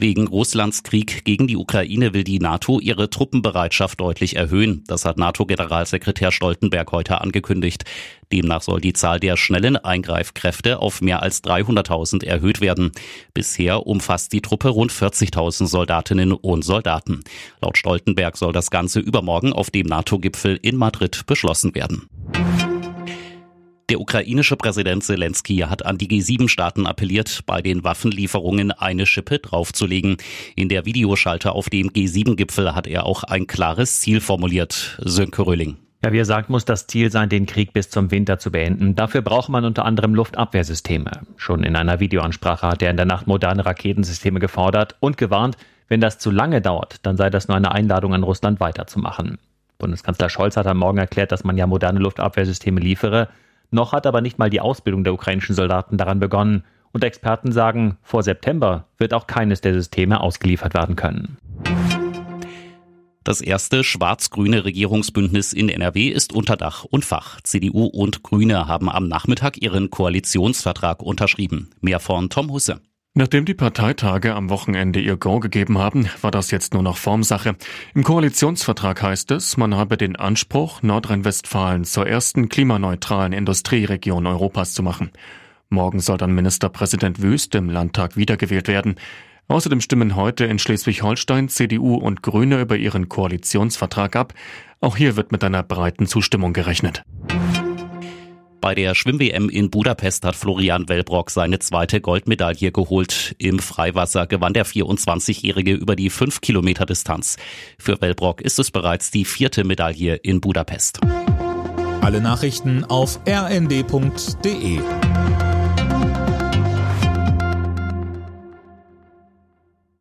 Wegen Russlands Krieg gegen die Ukraine will die NATO ihre Truppenbereitschaft deutlich erhöhen. Das hat NATO-Generalsekretär Stoltenberg heute angekündigt. Demnach soll die Zahl der schnellen Eingreifkräfte auf mehr als 300.000 erhöht werden. Bisher umfasst die Truppe rund 40.000 Soldatinnen und Soldaten. Laut Stoltenberg soll das Ganze übermorgen auf dem NATO-Gipfel in Madrid beschlossen werden. Der ukrainische Präsident Zelensky hat an die G7-Staaten appelliert, bei den Waffenlieferungen eine Schippe draufzulegen. In der Videoschalte auf dem G7-Gipfel hat er auch ein klares Ziel formuliert. Sönke Röhling. Ja, wie er sagt, muss das Ziel sein, den Krieg bis zum Winter zu beenden. Dafür braucht man unter anderem Luftabwehrsysteme. Schon in einer Videoansprache hat er in der Nacht moderne Raketensysteme gefordert und gewarnt, wenn das zu lange dauert, dann sei das nur eine Einladung an Russland weiterzumachen. Bundeskanzler Scholz hat am Morgen erklärt, dass man ja moderne Luftabwehrsysteme liefere. Noch hat aber nicht mal die Ausbildung der ukrainischen Soldaten daran begonnen. Und Experten sagen, vor September wird auch keines der Systeme ausgeliefert werden können. Das erste schwarz-grüne Regierungsbündnis in NRW ist unter Dach und Fach. CDU und Grüne haben am Nachmittag ihren Koalitionsvertrag unterschrieben. Mehr von Tom Husse. Nachdem die Parteitage am Wochenende ihr Go gegeben haben, war das jetzt nur noch Formsache. Im Koalitionsvertrag heißt es, man habe den Anspruch, Nordrhein-Westfalen zur ersten klimaneutralen Industrieregion Europas zu machen. Morgen soll dann Ministerpräsident Wüst im Landtag wiedergewählt werden. Außerdem stimmen heute in Schleswig-Holstein CDU und Grüne über ihren Koalitionsvertrag ab. Auch hier wird mit einer breiten Zustimmung gerechnet. Bei der Schwimm-WM in Budapest hat Florian Wellbrock seine zweite Goldmedaille geholt. Im Freiwasser gewann der 24-Jährige über die 5 Kilometer Distanz. Für Wellbrock ist es bereits die vierte Medaille in Budapest. Alle Nachrichten auf rnd.de